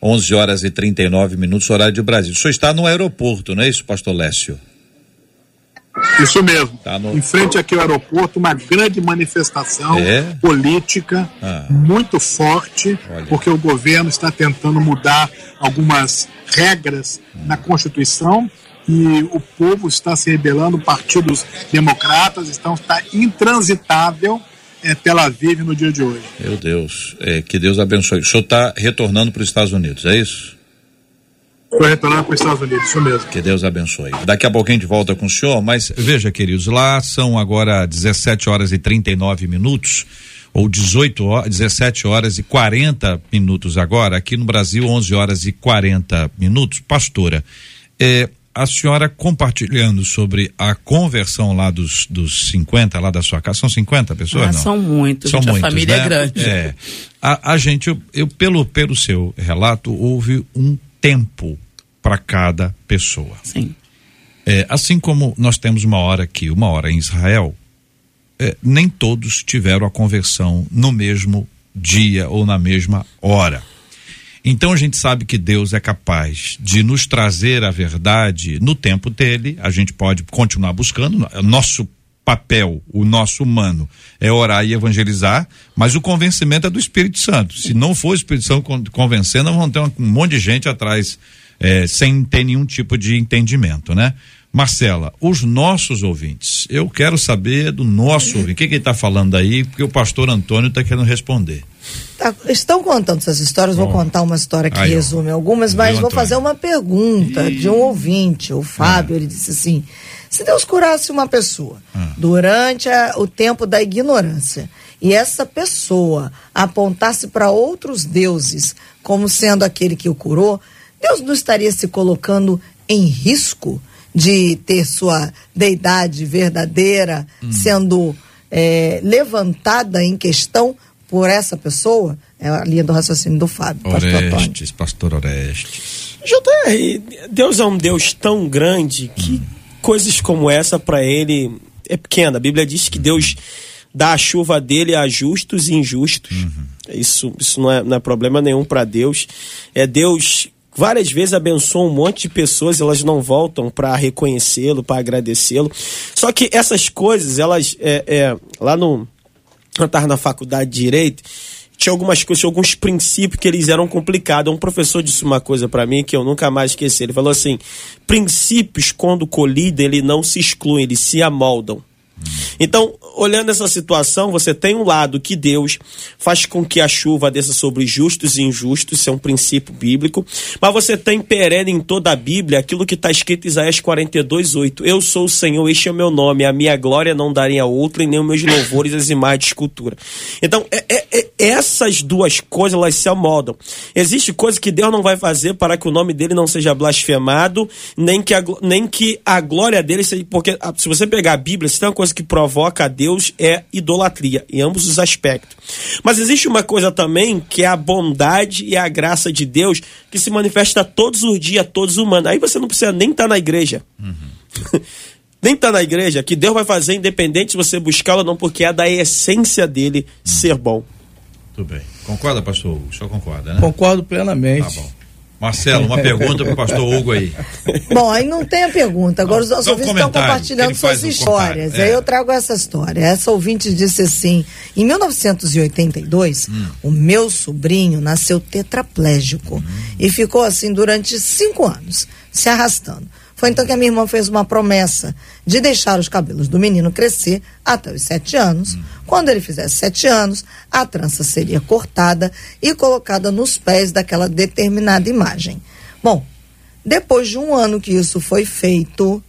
11 horas e 39 minutos, horário de Brasil. O senhor está no aeroporto, não é isso, pastor Lécio? Isso mesmo. Tá no- Em frente aqui ao aeroporto, uma grande manifestação É? política Ah. muito forte, Olha. porque o governo está tentando mudar algumas regras na Constituição e o povo está se rebelando, partidos democratas estão está intransitável é, Tel Aviv no dia de hoje. Meu Deus, é, que Deus abençoe. O senhor está retornando para os Estados Unidos, é isso? Foi retornar para os Estados Unidos, isso mesmo. Que Deus abençoe. Daqui a pouco a gente volta com o senhor, mas veja, queridos, lá são agora 17 horas e 39 minutos, ou 18 horas, 17 horas e 40 minutos agora. Aqui no Brasil, 11 horas e 40 minutos. Pastora, é, a senhora compartilhando sobre a conversão lá dos, dos 50, lá da sua casa. São 50 pessoas? Ah, não? são muitos, São gente, a muitos, família né? é grande. É. A, a gente, eu, eu, pelo, pelo seu relato, houve um tempo para cada pessoa. Sim. É, assim como nós temos uma hora aqui, uma hora em Israel, é, nem todos tiveram a conversão no mesmo dia ou na mesma hora. Então a gente sabe que Deus é capaz de nos trazer a verdade no tempo dele, a gente pode continuar buscando, nosso papel, o nosso humano, é orar e evangelizar, mas o convencimento é do Espírito Santo. Se não for o Espírito Santo con- convencendo, vão ter um, monte de gente atrás eh, sem ter nenhum tipo de entendimento, né? Marcela, os nossos ouvintes, eu quero saber do nosso ouvinte, o que, que ele está falando aí, porque o pastor Antônio está querendo responder. Tá, estão contando essas histórias, vou contar uma história que Aí, resume algumas, mas vou Antônio? fazer uma pergunta de um ouvinte, o Fábio, ele disse assim, se Deus curasse uma pessoa Ah. durante a- o tempo da ignorância e essa pessoa apontasse para outros deuses como sendo aquele que o curou, Deus não estaria se colocando em risco de ter sua deidade verdadeira Hum. sendo eh, levantada em questão por essa pessoa? É a linha do raciocínio do Fábio, pastor. Orestes, pastor Orestes. JR, Deus é um Deus tão grande que coisas como essa para ele é pequena. A Bíblia diz que Deus dá a chuva dele a justos e injustos. Isso, isso não, é, não é problema nenhum para Deus. É Deus várias vezes abençoa um monte de pessoas, elas não voltam para reconhecê-lo, para agradecê-lo. Só que essas coisas, elas é, é, lá no eu estava na faculdade de direito, tinha algumas coisas, tinha alguns princípios que eles eram complicados. Um professor disse uma coisa para mim que eu nunca mais esqueci. Ele falou assim: princípios, quando colidem, ele não se excluem, eles se amoldam. Então, olhando essa situação, você tem um lado que Deus faz com que a chuva desça sobre justos e injustos, isso é um princípio bíblico, mas você tem perene em toda a Bíblia aquilo que está escrito em Isaías 42, 8. Eu sou o Senhor, este é o meu nome, a minha glória não darei a outra, e nem os meus louvores as imagens de escultura. Então, é- é- é- essas duas coisas, elas se amoldam. Existe coisa que Deus não vai fazer para que o nome dele não seja blasfemado, nem que a, nem que a glória dele seja. Porque ah, se você pegar a Bíblia, se tem uma coisa que provoca a Deus é idolatria, em ambos os aspectos. Mas existe uma coisa também que é a bondade e a graça de Deus que se manifesta todos os dias, todos os humanos. Aí você não precisa nem estar na igreja. (laughs) nem estar na igreja, que Deus vai fazer independente se você buscá-lo ou não, porque é da essência dele ser bom. Tudo bem. Concorda, pastor Hugo? Só concorda, né? Concordo plenamente. Tá bom. Marcelo, uma pergunta para o pastor Hugo aí. Bom, aí não tem a pergunta. Agora os nossos ouvintes estão compartilhando suas um histórias. é. Aí eu trago essa história. Essa ouvinte disse assim: em 1982, Hum. o meu sobrinho nasceu tetraplégico Hum. e ficou assim durante cinco anos, se arrastando. Foi então que a minha irmã fez uma promessa de deixar os cabelos do menino crescer até os sete anos. Hum. Quando ele fizesse sete anos, a trança seria cortada e colocada nos pés daquela determinada imagem. Bom, depois de um ano que isso foi feito,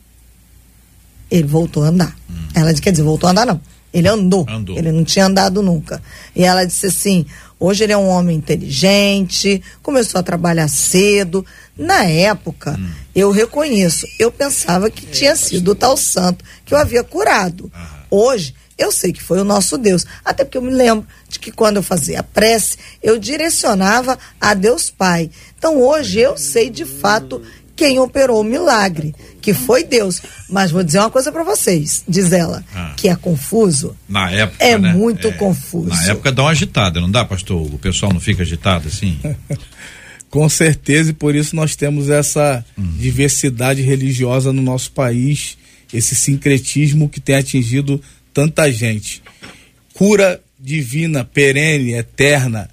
ele voltou a andar. Ela disse, quer dizer, voltou a andar não. Ele andou. Andou. Ele não tinha andado nunca. E ela disse assim: hoje ele é um homem inteligente, começou a trabalhar cedo. Na época, eu reconheço, eu pensava que tinha sido o tal santo que eu havia curado. Hoje, eu sei que foi o nosso Deus. Até porque eu me lembro de que quando eu fazia a prece, eu direcionava a Deus Pai. Então hoje eu sei de fato quem operou o milagre, que foi Deus. Mas vou dizer uma coisa para vocês, diz ela, Ah. que é confuso. Na época. É né? muito confuso. Na época dá uma agitada, não dá, pastor? O pessoal não fica agitado assim? (laughs) Com certeza, e por isso nós temos essa diversidade religiosa no nosso país, esse sincretismo que tem atingido tanta gente. Cura divina, perene, eterna,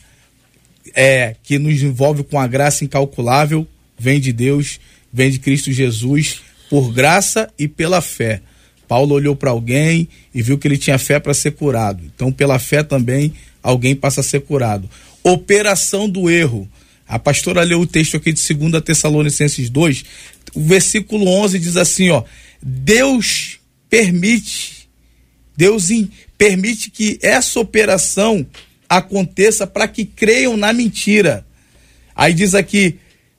é que nos envolve com a graça incalculável, vem de Deus, vem de Cristo Jesus, por graça e pela fé. Paulo olhou para alguém e viu que ele tinha fé para ser curado. Então, pela fé também, alguém passa a ser curado. Operação do erro. A pastora leu o texto aqui de 2 Tessalonicenses 2. O versículo 11 diz assim, ó: Deus permite Deus in- permite que essa operação aconteça para que creiam na mentira. Aí diz aqui,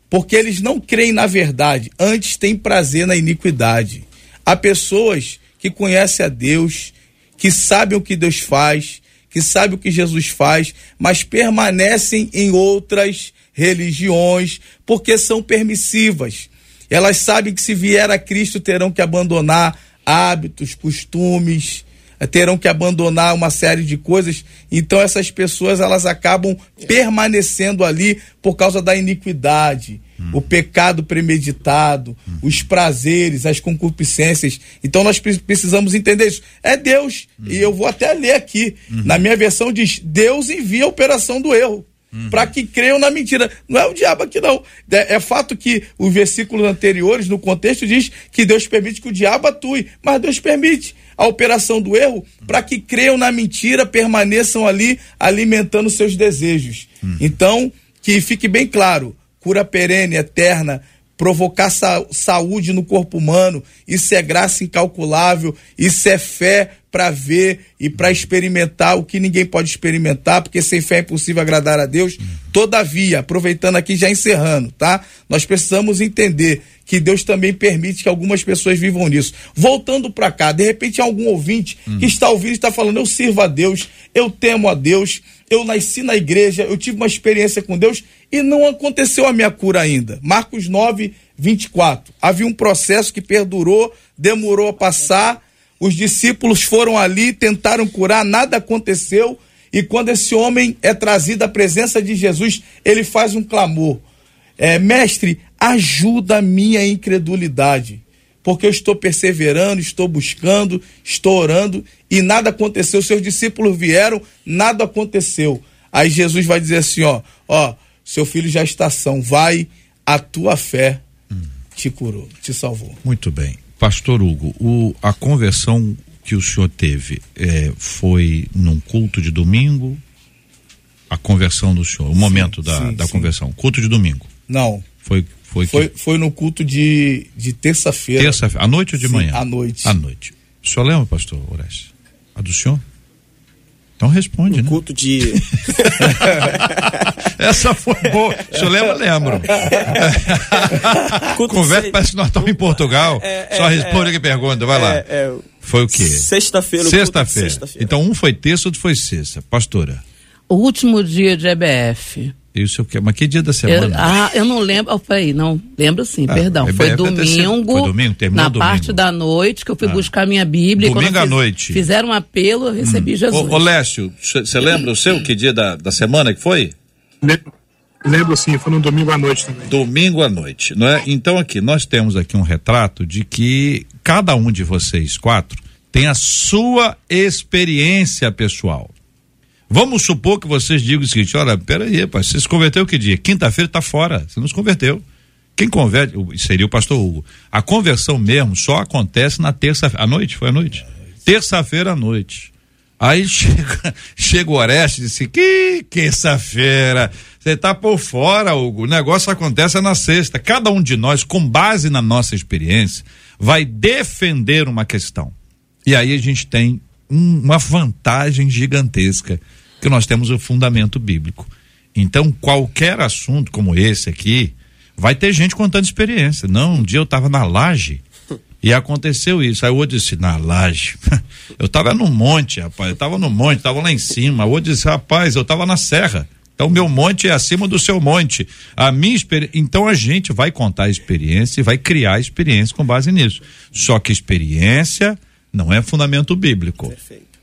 porque eles não creem na verdade, antes têm prazer na iniquidade. Há pessoas que conhecem a Deus, que sabem o que Deus faz, que sabem o que Jesus faz, mas permanecem em outras religiões porque são permissivas. Elas sabem que se vier a Cristo terão que abandonar hábitos, costumes, terão que abandonar uma série de coisas. Então essas pessoas elas acabam permanecendo ali por causa da iniquidade, o pecado premeditado, os prazeres, as concupiscências. Então nós pre- precisamos entender isso. É Deus. E eu vou até ler aqui. Na minha versão diz: Deus envia a operação do erro. Para que creiam na mentira. Não é o diabo aqui, não. É, é fato que os versículos anteriores, no contexto, diz que Deus permite que o diabo atue, mas Deus permite a operação do erro para que creiam na mentira, permaneçam ali alimentando seus desejos. Então, que fique bem claro: cura perene, eterna, provocar sa- saúde no corpo humano, isso é graça incalculável, isso é fé para ver e para experimentar o que ninguém pode experimentar, porque sem fé é impossível agradar a Deus. Todavia, aproveitando aqui já encerrando, tá? Nós precisamos entender que Deus também permite que algumas pessoas vivam nisso. Voltando para cá, de repente algum ouvinte que está ouvindo e está falando: "Eu sirvo a Deus, eu temo a Deus, eu nasci na igreja, eu tive uma experiência com Deus e não aconteceu a minha cura ainda. Marcos 9, 24. Havia um processo que perdurou, demorou a passar. Os discípulos foram ali, tentaram curar, nada aconteceu. E quando esse homem é trazido à presença de Jesus, ele faz um clamor: é, Mestre, ajuda a minha incredulidade. Porque eu estou perseverando, estou buscando, estou orando e nada aconteceu. Seus discípulos vieram, nada aconteceu. Aí Jesus vai dizer assim: ó, ó, seu filho já está são, vai, a tua fé te curou, te salvou. Muito bem. Pastor Hugo, o- a conversão que o senhor teve eh, foi num culto de domingo? A conversão do senhor, o momento da, sim, da sim. conversão. Culto de domingo. Não, Foi, foi, foi, que- foi no culto de, de terça-feira. terça-feira. À noite ou de Sim, manhã? à noite. À noite. O senhor lembra, pastor Horácio? A do senhor? Então responde, né? Culto de. (laughs) Essa foi boa. O senhor lembra? Lembro. Conversa, parece que nós estamos em Portugal. É, é, Só é, responde que pergunta, vai lá. É, é, Foi o quê? Sexta-feira. Sexta-feira. sexta-feira. então um foi terça, outro foi sexta. Pastora, O último dia de EBF. E o seu quê? Mas que dia da Eu, semana? ah, eu não lembro. Oh, peraí, não. Lembro sim, Ah, perdão. EBF Foi domingo. foi domingo, terminou Na domingo. parte da noite que eu fui Ah. buscar minha Bíblia. Domingo eu à fiz- noite. Fizeram um apelo, eu recebi Jesus. Ô, ô Lécio, você lembra o seu? Que dia da, da semana que foi? Lembro, lembro sim, foi no domingo à noite também. Domingo à noite, não é? Então aqui, nós temos aqui um retrato de que cada um de vocês quatro tem a sua experiência pessoal. Vamos supor que vocês digam o seguinte: olha, peraí, pai, você se converteu que dia? Quinta-feira tá fora, você não se converteu. Quem converte, seria o pastor Hugo. A conversão mesmo só acontece na terça-feira. À noite? Foi à noite? Terça-feira à noite. Aí (laughs) chega, chega o Oreste e disse: Que terça-feira? Você tá por fora, Hugo. O negócio acontece na sexta. Cada um de nós, com base na nossa experiência, vai defender uma questão. E aí a gente tem um- uma vantagem gigantesca, que nós temos o fundamento bíblico. Então, qualquer assunto como esse aqui, vai ter gente contando experiência. Não, um dia eu estava na laje e aconteceu isso. Aí o outro disse, na laje. (laughs) Eu estava no monte, rapaz. Eu estava no monte, estava lá em cima. O outro disse, rapaz, eu estava na serra. Então, meu monte é acima do seu monte. A minha experiência. Então, a gente vai contar a experiência e vai criar a experiência com base nisso. Só que experiência não é fundamento bíblico.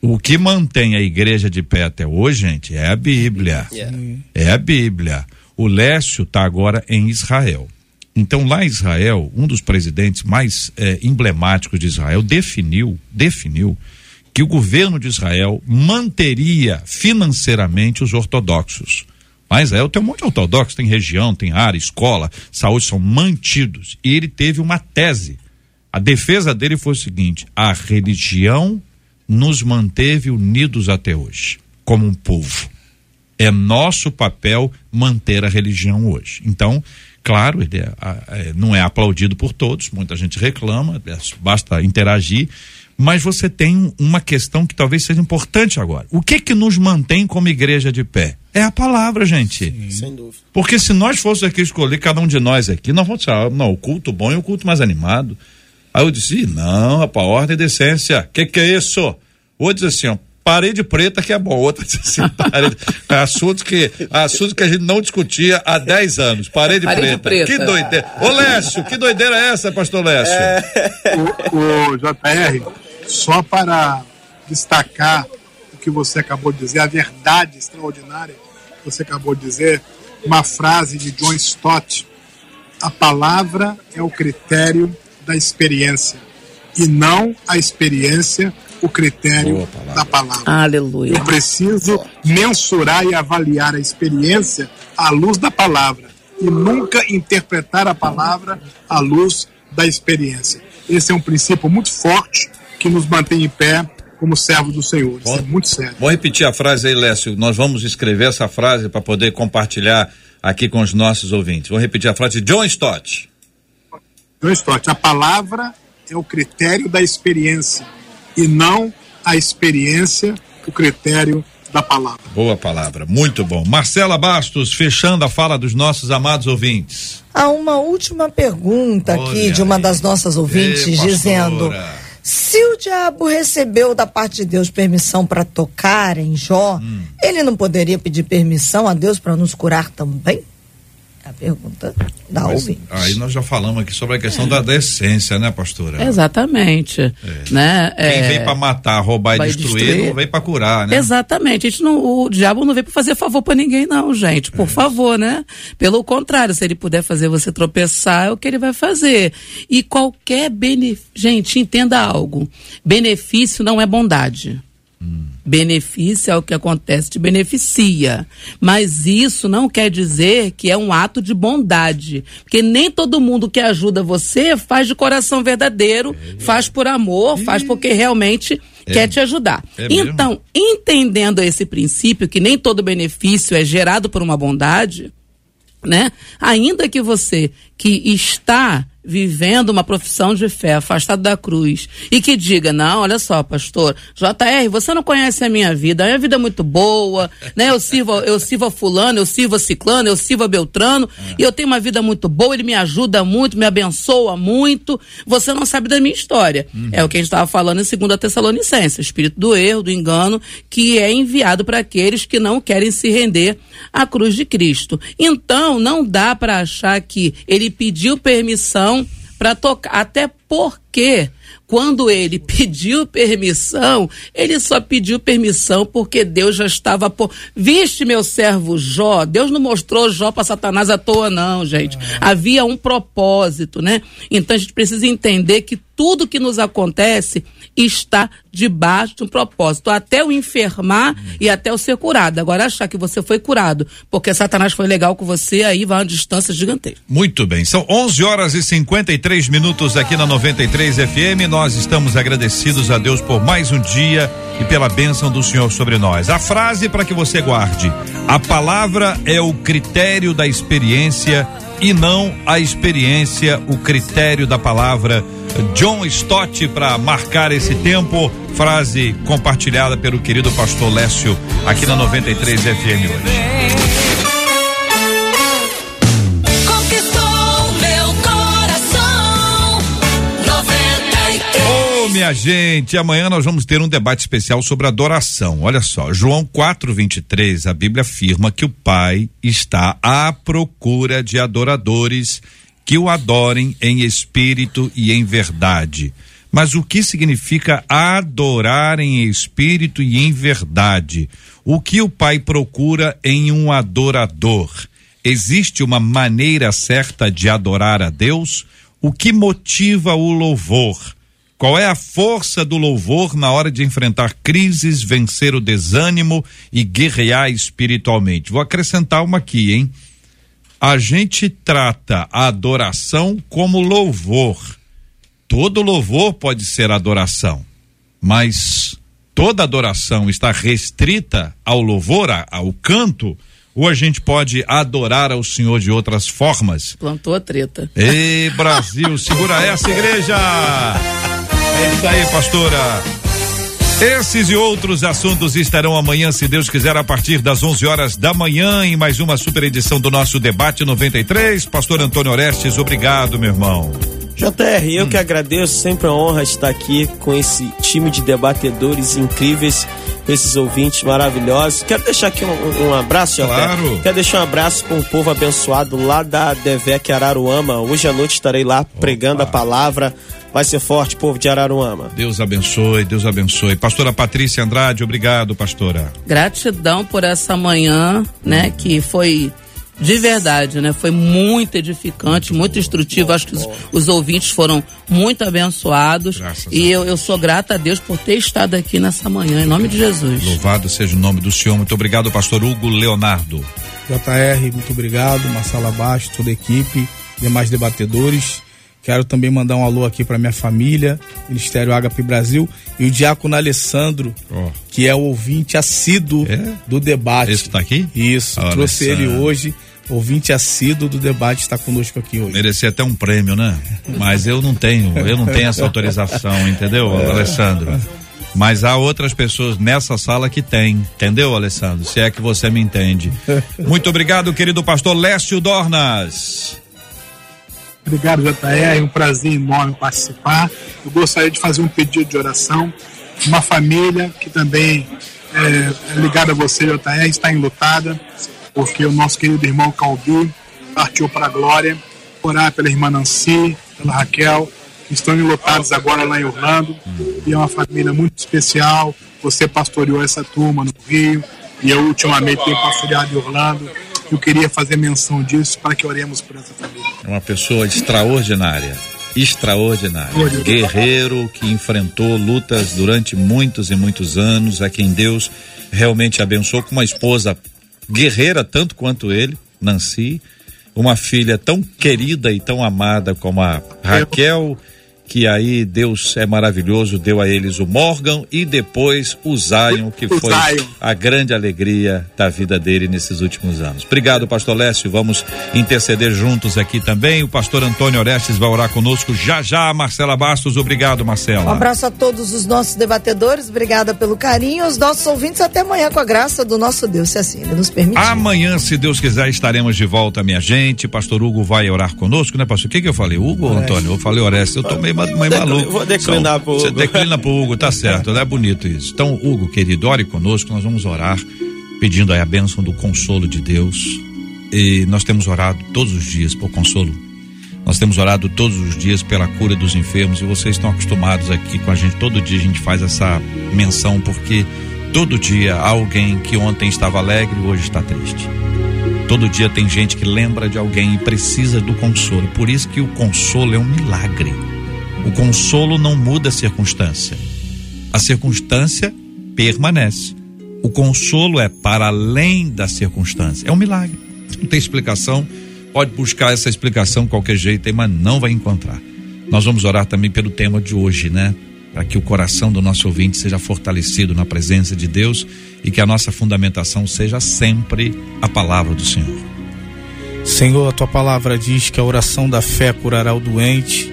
O que mantém a igreja de pé até hoje, gente, é a Bíblia. Yeah. É a Bíblia. O Lécio está agora em Israel. Então, lá em Israel, um dos presidentes mais eh, emblemáticos de Israel definiu, definiu que o governo de Israel manteria financeiramente os ortodoxos. Em Israel tem um monte de ortodoxos, tem região, tem área, escola, saúde, são mantidos. E ele teve uma tese. A defesa dele foi o seguinte: a religião nos manteve unidos até hoje, como um povo é nosso papel manter a religião hoje. Então, claro, ele é, é, não é aplaudido por todos, muita gente reclama, é, basta interagir, mas você tem um- uma questão que talvez seja importante agora. O que que nos mantém como igreja de pé? É a palavra, gente. Sem dúvida. Porque se nós fôssemos aqui escolher cada um de nós aqui, nós vamos falar, não, o culto bom é o culto mais animado. Aí eu disse, "Ih, não, rapaz, ordem e decência, que que é isso? O outro diz assim, ó, parede preta que é bom. Outra (laughs) diz assim, parede, assuntos que, assuntos que a gente não discutia há 10 anos. Parede, Parede preta. preta. Que doideira. Ô Lécio, que doideira é essa, pastor Lécio? o, o JR, só para destacar o que você acabou de dizer, a verdade extraordinária que você acabou de dizer, uma frase de John Stott: a palavra é o critério da experiência e não a experiência o critério da palavra. Aleluia. Eu preciso mensurar e avaliar a experiência à luz da palavra e nunca interpretar a palavra à luz da experiência. Esse é um princípio muito forte que nos mantém em pé como servos do Senhor. Isso é muito sério. Vou repetir a frase aí, Lécio. Nós vamos escrever essa frase para poder compartilhar aqui com os nossos ouvintes. Vou repetir a frase de John Stott. John Stott, a palavra é o critério da experiência e não a experiência o critério da palavra. Boa palavra, muito bom. Marcela Bastos, fechando a fala dos nossos amados ouvintes. Há uma última pergunta aqui Olha de uma aí. das nossas ouvintes, Ei, dizendo: se o diabo recebeu da parte de Deus permissão para tocar em Jó, Hum. ele não poderia pedir permissão a Deus para nos curar também? É pergunta da Mas ouvinte. aí nós já falamos aqui sobre a questão da decência, né, pastora? Exatamente. Né? Quem É, vem para matar, roubar e destruir, destruir. não vem para curar, né? Exatamente. A gente não, o diabo não veio para fazer favor para ninguém, não, gente. É. Por favor, né? Pelo contrário, se ele puder fazer você tropeçar, é o que ele vai fazer. E qualquer benefício. Gente, entenda algo: benefício não é bondade. Benefício é o que acontece, te beneficia. Mas isso não quer dizer que é um ato de bondade. Porque nem todo mundo que ajuda você faz de coração verdadeiro, faz por amor, faz porque realmente quer te ajudar. É então, entendendo esse princípio, que nem todo benefício é gerado por uma bondade, né? Ainda que você que está vivendo uma profissão de fé, afastado da cruz, e que diga, não, olha só, pastor, JR, você não conhece a minha vida, a minha vida é muito boa, né? Eu sirvo, eu sirvo a fulano, eu sirvo a ciclano, eu sirvo a beltrano, e eu tenho uma vida muito boa, ele me ajuda muito, me abençoa muito, você não sabe da minha história. É o que a gente estava falando em 2 Tessalonicenses, o espírito do erro, do engano, que é enviado para aqueles que não querem se render à cruz de Cristo. Então, não dá para achar que ele pediu permissão para tocar, até porque quando ele (laughs) pediu permissão, ele só pediu permissão porque Deus já estava por. Viste meu servo Jó? Deus não mostrou Jó para Satanás à toa, não, gente. Havia um propósito, né? Então a gente precisa entender que tudo que nos acontece está debaixo de um propósito, até o enfermar e até o ser curado. Agora achar que você foi curado porque Satanás foi legal com você, aí vai uma distância gigantesca. Muito bem, são 11 horas e 53 minutos aqui na 93 FM. Nós estamos agradecidos a Deus por mais um dia e pela bênção do Senhor sobre nós. A frase para que você guarde: a palavra é o critério da experiência e não a experiência o critério da palavra. John Stott para marcar esse tempo. Frase compartilhada pelo querido pastor Lécio aqui na 93 FM hoje. Minha gente, amanhã nós vamos ter um debate especial sobre adoração. Olha só, João 4:23, a Bíblia afirma que o Pai está à procura de adoradores que o adorem em espírito e em verdade. Mas o que significa adorar em espírito e em verdade? O que o Pai procura em um adorador? Existe uma maneira certa de adorar a Deus? O que motiva o louvor? Qual é a força do louvor na hora de enfrentar crises, vencer o desânimo e guerrear espiritualmente? Vou acrescentar uma aqui, hein? A gente trata a adoração como louvor. Todo louvor pode ser adoração, mas toda adoração está restrita ao louvor, ao canto, ou a gente pode adorar ao Senhor de outras formas? Plantou a treta. Ei, Brasil, segura essa igreja! É isso aí, pastora. Esses e outros assuntos estarão amanhã, se Deus quiser, a partir das 11 horas da manhã, em mais uma super edição do nosso Debate 93. Pastor Antônio Orestes, obrigado, meu irmão. JR, eu que agradeço, sempre uma honra estar aqui com esse time de debatedores incríveis com esses ouvintes maravilhosos. Quero deixar aqui um, um abraço. Claro. Quero deixar um abraço para um povo abençoado lá da Devec Araruama. Hoje à noite estarei lá pregando a palavra. Vai ser forte, povo de Araruama. Deus abençoe, Deus abençoe. Pastora Patrícia Andrade, obrigado, pastora. Gratidão por essa manhã, né, que foi de verdade, né? Foi muito edificante, muito instrutivo. Acho que os, os ouvintes foram muito abençoados. Graças a e eu, eu sou grata a Deus por ter estado aqui nessa manhã, em nome de Jesus. Louvado seja o nome do Senhor. Muito obrigado, pastor Hugo Leonardo. JR, muito obrigado, Marcela Baixo, toda a equipe, demais debatedores. Quero também mandar um alô aqui para minha família, Ministério Agape Brasil e o diácono Alessandro, Ó. que é o ouvinte assíduo É? do debate. Esse tá aqui? Isso, Ó, trouxe ele Alessandro. hoje, ouvinte assíduo do debate, está conosco aqui hoje. Merecia até um prêmio, né? Mas eu não tenho, eu não tenho essa autorização, entendeu, Alessandro? Mas há outras pessoas nessa sala que têm, entendeu, Alessandro? Se é que você me entende. Muito obrigado, querido pastor Lécio Dornas. Obrigado, JR. É um prazer enorme participar. Eu gostaria de fazer um pedido de oração. Uma família que também é, é ligada a você, JR, está enlutada, porque o nosso querido irmão Calbi partiu para a glória. Orar pela irmã Nancy, pela Raquel, que estão enlutados agora lá em Orlando. E é uma família muito especial. Você pastoreou essa turma no Rio e eu ultimamente tenho pastoreado em Orlando. Eu queria fazer menção disso para que oremos por essa família. É uma pessoa extraordinária. Extraordinária. Guerreiro que enfrentou lutas durante muitos e muitos anos, a quem Deus realmente abençoou com uma esposa guerreira tanto quanto ele, Nancy, uma filha tão querida e tão amada como a Raquel, que aí Deus é maravilhoso, deu a eles o Morgan e depois o Zion, que O foi Zion. a grande alegria da vida dele nesses últimos anos. Obrigado, pastor Lécio. Vamos interceder juntos aqui. Também o pastor Antônio Orestes vai orar conosco já já, Marcela Bastos. Obrigado, Um Marcela. abraço a todos os nossos debatedores, obrigada pelo carinho. Os nossos ouvintes, até amanhã com a graça do nosso Deus, se assim ele nos permitir. Amanhã, se Deus quiser, estaremos de volta, minha gente. Pastor Hugo vai orar conosco, né, pastor? O que, que eu falei? Hugo ou Antônio? Eu falei Orestes. Eu tô maluco. vou declinar pro Você Hugo. declina pro Hugo, tá certo. É bonito isso. Então, Hugo, querido, ore conosco. Nós vamos orar pedindo aí a bênção do consolo de Deus. E nós temos orado todos os dias por consolo. Nós temos orado todos os dias pela cura dos enfermos e vocês estão acostumados aqui com a gente. Todo dia a gente faz essa menção porque todo dia há alguém que ontem estava alegre e hoje está triste. Todo dia tem gente que lembra de alguém e precisa do consolo. Por isso que o consolo é um milagre. O consolo não muda a circunstância. A circunstância permanece. O consolo é para além da circunstância. É um milagre. Não tem explicação. Pode buscar essa explicação de qualquer jeito, mas não vai encontrar. Nós vamos orar também pelo tema de hoje, né? Para que o coração do nosso ouvinte seja fortalecido na presença de Deus e que a nossa fundamentação seja sempre a palavra do Senhor. Senhor, a tua palavra diz que a oração da fé curará o doente,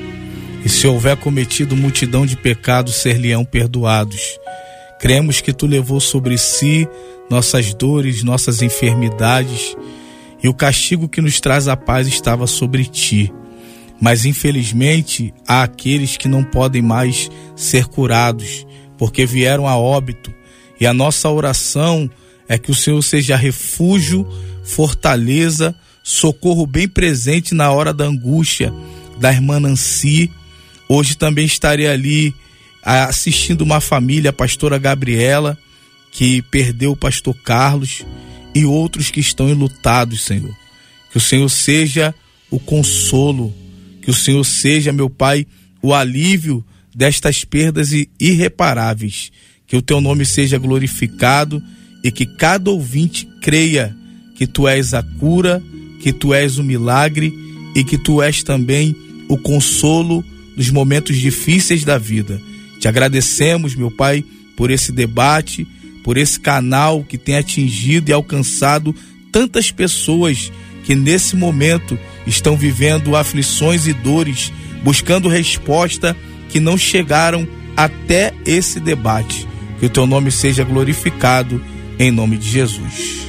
e se houver cometido multidão de pecados, ser-lhe-ão perdoados. Cremos que tu levou sobre si nossas dores, nossas enfermidades, e o castigo que nos traz a paz estava sobre ti. Mas infelizmente há aqueles que não podem mais ser curados, porque vieram a óbito, e a nossa oração é que o Senhor seja refúgio, fortaleza, socorro bem presente na hora da angústia da irmã Nancy. Hoje também estarei ali ah, assistindo uma família, a pastora Gabriela, que perdeu o pastor Carlos, e outros que estão enlutados, Senhor. Que o Senhor seja o consolo, que o Senhor seja, meu Pai, o alívio destas perdas irreparáveis. Que o teu nome seja glorificado e que cada ouvinte creia que tu és a cura, que tu és o milagre e que tu és também o consolo nos momentos difíceis da vida. Te agradecemos, meu Pai, por esse debate, por esse canal que tem atingido e alcançado tantas pessoas que nesse momento estão vivendo aflições e dores, buscando resposta que não chegaram até esse debate. Que o teu nome seja glorificado em nome de Jesus.